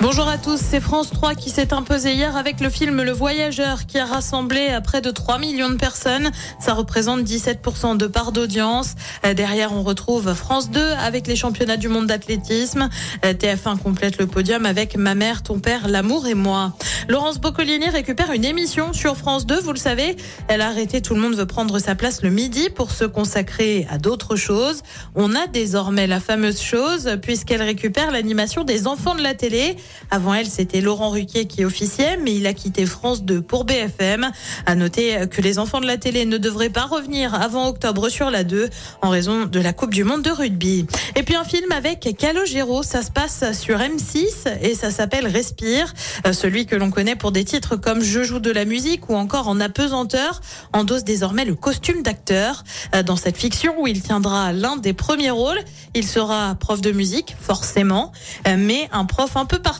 Bonjour à tous, c'est France 3 qui s'est imposé hier avec le film Le Voyageur qui a rassemblé à près de 3 millions de personnes. Ça représente 17% de part d'audience. Euh, Derrière, on retrouve France 2 avec les championnats du monde d'athlétisme. Euh, TF1 complète le podium avec Ma mère, ton père, l'amour et moi. Laurence Boccolini récupère une émission sur France 2, vous le savez. Elle a arrêté Tout le monde veut prendre sa place le midi pour se consacrer à d'autres choses. On a désormais la fameuse chose puisqu'elle récupère l'animation des enfants de la télé. Avant elle, c'était Laurent Ruquier qui officiait, mais il a quitté France 2 pour BFM. À noter que les enfants de la télé ne devraient pas revenir avant octobre sur la 2 en raison de la Coupe du Monde de rugby. Et puis un film avec Calogero, ça se passe sur M6 et ça s'appelle Respire. Euh, Celui que l'on connaît pour des titres comme Je joue de la musique ou encore En apesanteur endosse désormais le costume d'acteur. Euh, Dans cette fiction où il tiendra l'un des premiers rôles, il sera prof de musique, forcément, euh, mais un prof un peu particulier.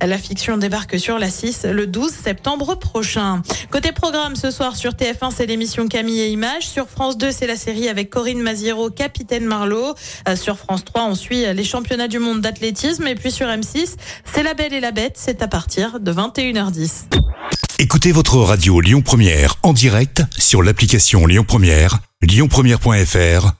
La fiction débarque sur la 6 le 12 septembre prochain. Côté programme, ce soir sur TF1, c'est l'émission Camille et Images. Sur France 2, c'est la série avec Corinne Maziero, Capitaine Marlowe. Euh, Sur France 3, on suit les championnats du monde d'athlétisme. Et puis sur M6, c'est La Belle et la Bête. C'est à partir de 21h10. Écoutez votre radio Lyon Première en direct sur l'application Lyon Première, lyonpremière.fr